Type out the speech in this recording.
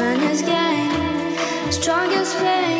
is gained, strongest pain.